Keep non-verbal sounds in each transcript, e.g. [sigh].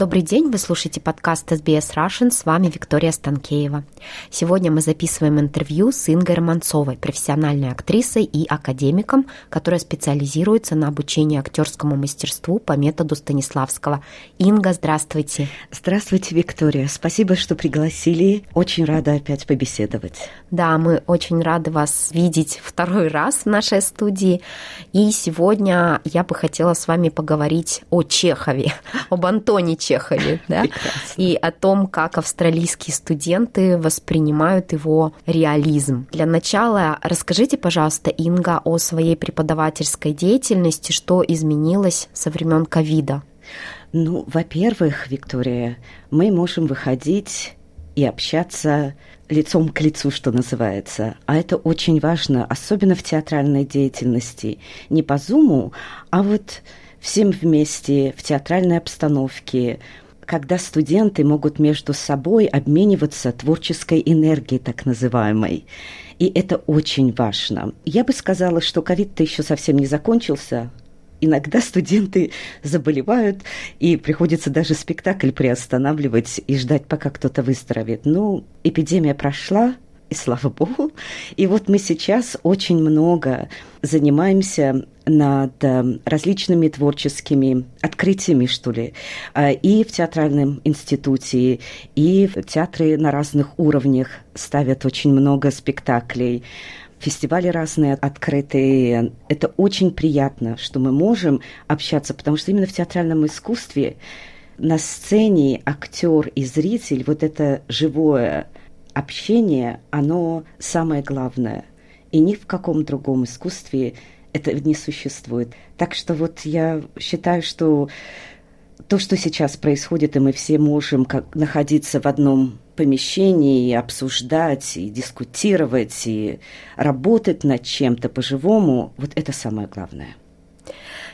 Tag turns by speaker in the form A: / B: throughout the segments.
A: Добрый день, вы слушаете подкаст SBS Russian, с вами Виктория Станкеева. Сегодня мы записываем интервью с Ингой Романцовой, профессиональной актрисой и академиком, которая специализируется на обучении актерскому мастерству по методу Станиславского. Инга, здравствуйте.
B: Здравствуйте, Виктория. Спасибо, что пригласили. Очень рада опять побеседовать.
A: Да, мы очень рады вас видеть второй раз в нашей студии. И сегодня я бы хотела с вами поговорить о Чехове, об Антоне Чехове [laughs] да, и о том, как австралийские студенты воспринимают его реализм. Для начала расскажите, пожалуйста, Инга, о своей преподавательской деятельности, что изменилось со времен ковида.
B: Ну, во-первых, Виктория, мы можем выходить и общаться лицом к лицу, что называется. А это очень важно, особенно в театральной деятельности. Не по зуму, а вот всем вместе в театральной обстановке, когда студенты могут между собой обмениваться творческой энергией, так называемой. И это очень важно. Я бы сказала, что ковид-то еще совсем не закончился. Иногда студенты заболевают, и приходится даже спектакль приостанавливать и ждать, пока кто-то выздоровеет. Ну, эпидемия прошла, и слава богу. И вот мы сейчас очень много занимаемся над э, различными творческими открытиями, что ли, э, и в театральном институте, и в театры на разных уровнях ставят очень много спектаклей фестивали разные открытые. Это очень приятно, что мы можем общаться, потому что именно в театральном искусстве на сцене актер и зритель, вот это живое общение, оно самое главное. И ни в каком другом искусстве это не существует. Так что вот я считаю, что то, что сейчас происходит, и мы все можем как, находиться в одном помещении и обсуждать, и дискутировать, и работать над чем-то по-живому, вот это самое главное.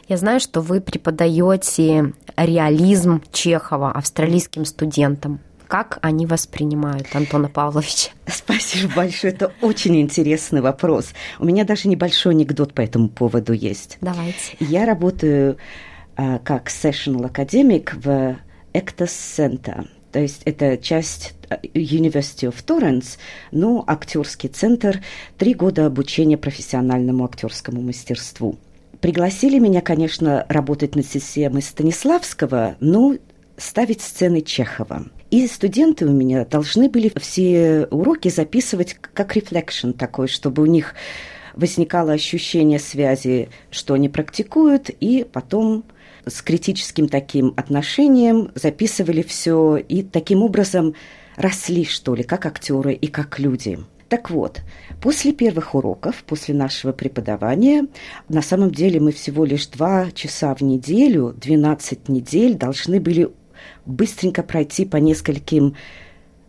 A: Я знаю, что вы преподаете реализм Чехова австралийским студентам. Как они воспринимают Антона Павловича?
B: Спасибо большое. Это очень интересный вопрос. У меня даже небольшой анекдот по этому поводу есть.
A: Давайте.
B: Я работаю а, как sessional академик в Actors Center. То есть это часть а, University of Torrance, ну, актерский центр, три года обучения профессиональному актерскому мастерству. Пригласили меня, конечно, работать над системой Станиславского, но ставить сцены Чехова. И студенты у меня должны были все уроки записывать как рефлекшн такой, чтобы у них возникало ощущение связи, что они практикуют, и потом с критическим таким отношением записывали все и таким образом росли, что ли, как актеры и как люди. Так вот, после первых уроков, после нашего преподавания, на самом деле мы всего лишь два часа в неделю, 12 недель должны были быстренько пройти по нескольким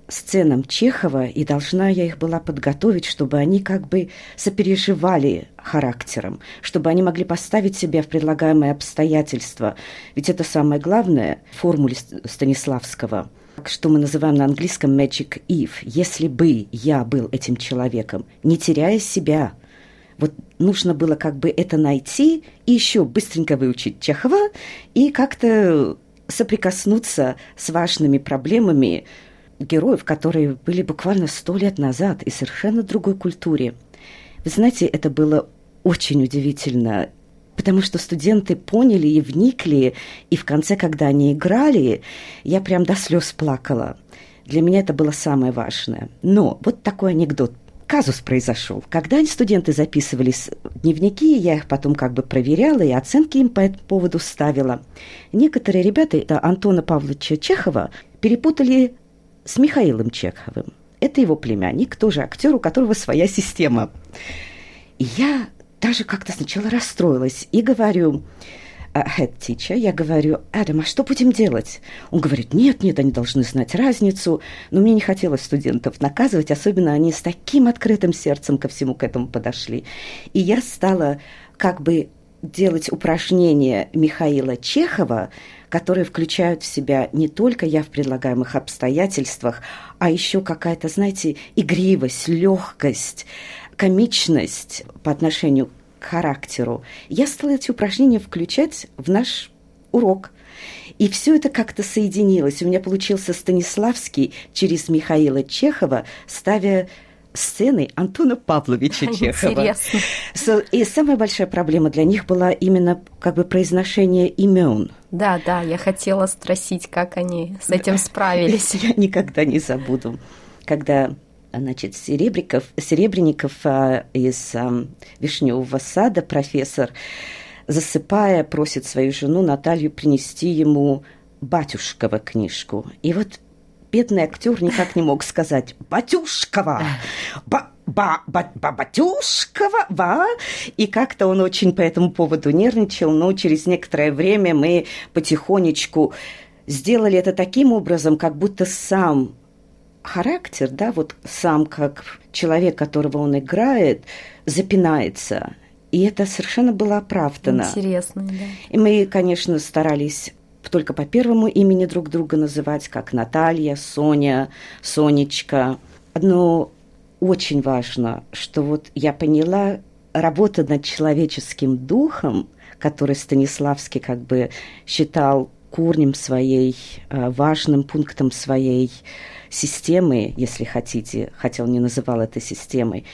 B: сценам Чехова, и должна я их была подготовить, чтобы они как бы сопереживали характером, чтобы они могли поставить себя в предлагаемые обстоятельства. Ведь это самое главное в формуле Станиславского, что мы называем на английском magic if. Если бы я был этим человеком, не теряя себя, вот нужно было как бы это найти и еще быстренько выучить Чехова и как-то соприкоснуться с важными проблемами героев, которые были буквально сто лет назад и совершенно другой культуре. Вы знаете, это было очень удивительно, потому что студенты поняли и вникли, и в конце, когда они играли, я прям до слез плакала. Для меня это было самое важное. Но вот такой анекдот казус произошел. Когда студенты записывали дневники, я их потом как бы проверяла и оценки им по этому поводу ставила. Некоторые ребята это Антона Павловича Чехова перепутали с Михаилом Чеховым. Это его племянник, тоже актер, у которого своя система. И я даже как-то сначала расстроилась и говорю, head teacher, я говорю, Адам, а что будем делать? Он говорит, нет, нет, они должны знать разницу. Но мне не хотелось студентов наказывать, особенно они с таким открытым сердцем ко всему к этому подошли. И я стала как бы делать упражнения Михаила Чехова, которые включают в себя не только я в предлагаемых обстоятельствах, а еще какая-то, знаете, игривость, легкость, комичность по отношению характеру. Я стала эти упражнения включать в наш урок. И все это как-то соединилось. У меня получился Станиславский через Михаила Чехова, ставя сцены Антона Павловича Чехова.
A: Интересно.
B: И самая большая проблема для них была именно как бы произношение имен.
A: Да, да, я хотела спросить, как они с этим справились. [laughs]
B: Я никогда не забуду, когда значит, Серебряков, Серебренников а, из Вишневого сада, профессор, засыпая, просит свою жену Наталью принести ему батюшкова книжку. И вот бедный актер никак не мог сказать «Батюшкова! Ба ба ба ба батюшкова, ба!» И как-то он очень по этому поводу нервничал, но через некоторое время мы потихонечку сделали это таким образом, как будто сам характер, да, вот сам как человек, которого он играет, запинается. И это совершенно было оправдано.
A: Интересно, да.
B: И мы, конечно, старались только по первому имени друг друга называть, как Наталья, Соня, Сонечка. Но очень важно, что вот я поняла, работа над человеческим духом, который Станиславский как бы считал корнем своей, э, важным пунктом своей системы, если хотите, хотя он не называл это системой,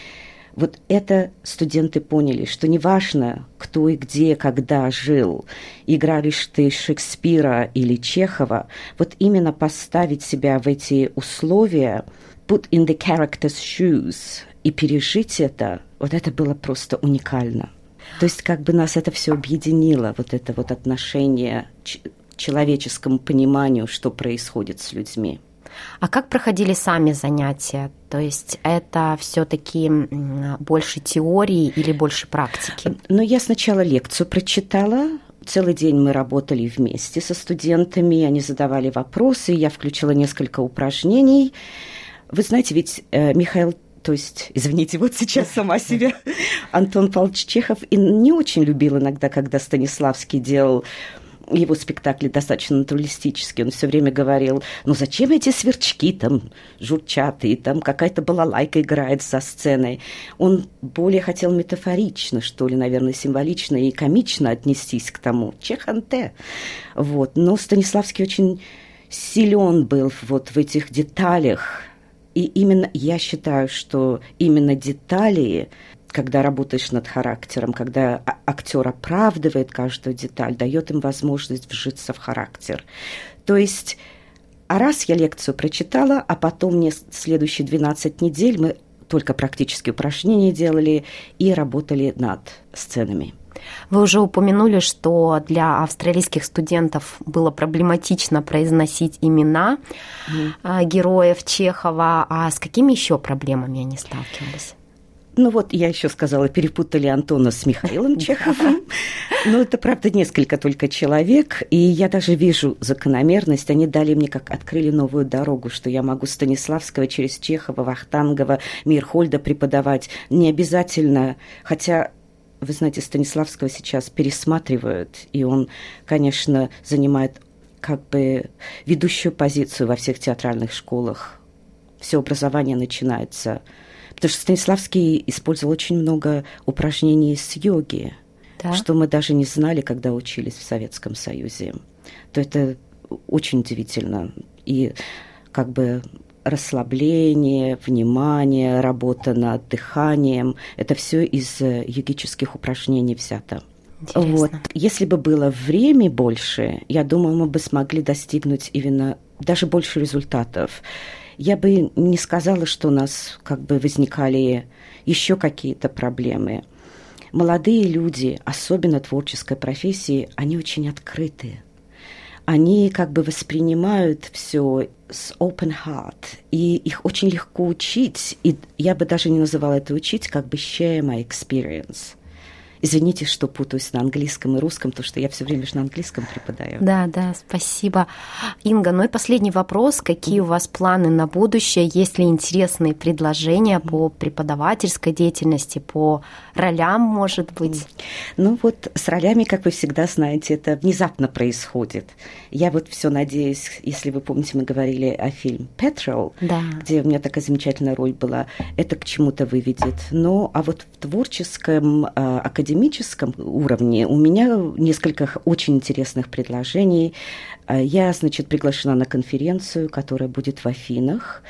B: вот это студенты поняли, что неважно, кто и где, когда жил, играли ты Шекспира или Чехова, вот именно поставить себя в эти условия, put in the character's shoes и пережить это, вот это было просто уникально. То есть как бы нас это все объединило, вот это вот отношение человеческому пониманию, что происходит с людьми.
A: А как проходили сами занятия? То есть это все-таки больше теории или больше практики?
B: Ну, я сначала лекцию прочитала, Целый день мы работали вместе со студентами, они задавали вопросы, я включила несколько упражнений. Вы знаете, ведь э, Михаил то есть, [laughs] извините, вот сейчас сама себя, [laughs] Антон Павлович Чехов и не очень любил иногда, когда Станиславский делал его спектакли достаточно натуралистические. Он все время говорил, ну зачем эти сверчки там журчат, и там какая-то балалайка играет за сценой. Он более хотел метафорично, что ли, наверное, символично и комично отнестись к тому. Чеханте. Вот. Но Станиславский очень силен был вот в этих деталях. И именно я считаю, что именно детали когда работаешь над характером, когда а, актер оправдывает каждую деталь, дает им возможность вжиться в характер. То есть, а раз я лекцию прочитала, а потом мне следующие 12 недель мы только практические упражнения делали и работали над сценами.
A: Вы уже упомянули, что для австралийских студентов было проблематично произносить имена mm. героев Чехова. А с какими еще проблемами они сталкивались?
B: Ну вот, я еще сказала, перепутали Антона с Михаилом [laughs] Чеховым. Но это, правда, несколько только человек. И я даже вижу закономерность. Они дали мне, как открыли новую дорогу, что я могу Станиславского через Чехова, Вахтангова, Мирхольда преподавать. Не обязательно, хотя вы знаете, Станиславского сейчас пересматривают, и он, конечно, занимает как бы ведущую позицию во всех театральных школах. Все образование начинается Потому что Станиславский использовал очень много упражнений с йоги, да? что мы даже не знали, когда учились в Советском Союзе. То это очень удивительно. И как бы расслабление, внимание, работа над дыханием. Это все из э, йогических упражнений взято.
A: Интересно.
B: Вот. Если бы было время больше, я думаю, мы бы смогли достигнуть именно даже больше результатов. Я бы не сказала, что у нас как бы возникали еще какие-то проблемы. Молодые люди, особенно творческой профессии, они очень открытые. Они как бы воспринимают все с open heart, и их очень легко учить, и я бы даже не называла это учить, как бы share my experience. Извините, что путаюсь на английском и русском, потому что я все время же на английском преподаю.
A: Да, да, спасибо. Инга, ну и последний вопрос. Какие у вас планы на будущее? Есть ли интересные предложения по преподавательской деятельности, по ролям, может быть?
B: Ну вот с ролями, как вы всегда знаете, это внезапно происходит. Я вот все надеюсь, если вы помните, мы говорили о фильме «Petrol», да. где у меня такая замечательная роль была, это к чему-то выведет. Но а вот в творческом, а, академическом уровне у меня несколько очень интересных предложений. А, я, значит, приглашена на конференцию, которая будет в Афинах.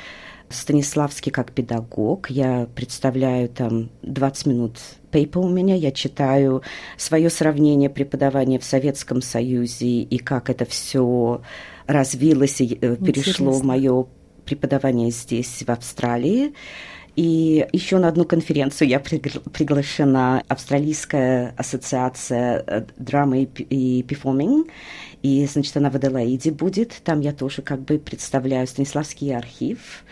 B: Станиславский как педагог. Я представляю там 20 минут пейпа у меня. Я читаю свое сравнение преподавания в Советском Союзе и как это все развилось и э, перешло в мое преподавание здесь, в Австралии. И еще на одну конференцию я приглашена Австралийская ассоциация э, драмы и перформинг. И, значит, она в Аделаиде будет. Там я тоже как бы представляю Станиславский архив,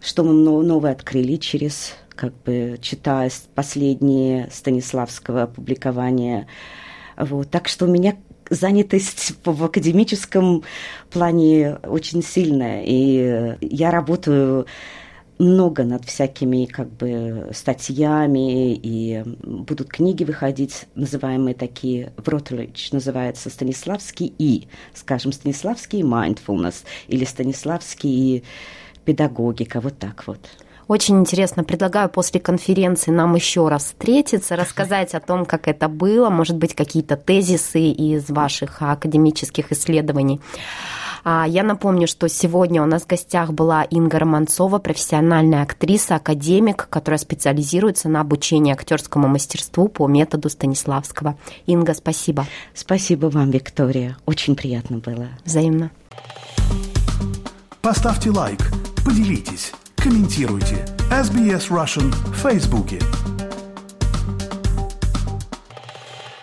B: что мы новое открыли через, как бы, читая последние Станиславского публикования. Вот. Так что у меня занятость [laughs] в академическом плане очень сильная. И я работаю много над всякими как бы статьями, и будут книги выходить, называемые такие, в Ротлидж называется Станиславский и, скажем, Станиславский mindfulness или Станиславский педагогика, вот так вот.
A: Очень интересно. Предлагаю после конференции нам еще раз встретиться, рассказать о том, как это было, может быть, какие-то тезисы из ваших академических исследований. А, я напомню, что сегодня у нас в гостях была Инга Романцова, профессиональная актриса, академик, которая специализируется на обучении актерскому мастерству по методу Станиславского. Инга, спасибо.
B: Спасибо вам, Виктория. Очень приятно было.
A: Взаимно.
C: Поставьте лайк, поделитесь, комментируйте. SBS Russian в Фейсбуке.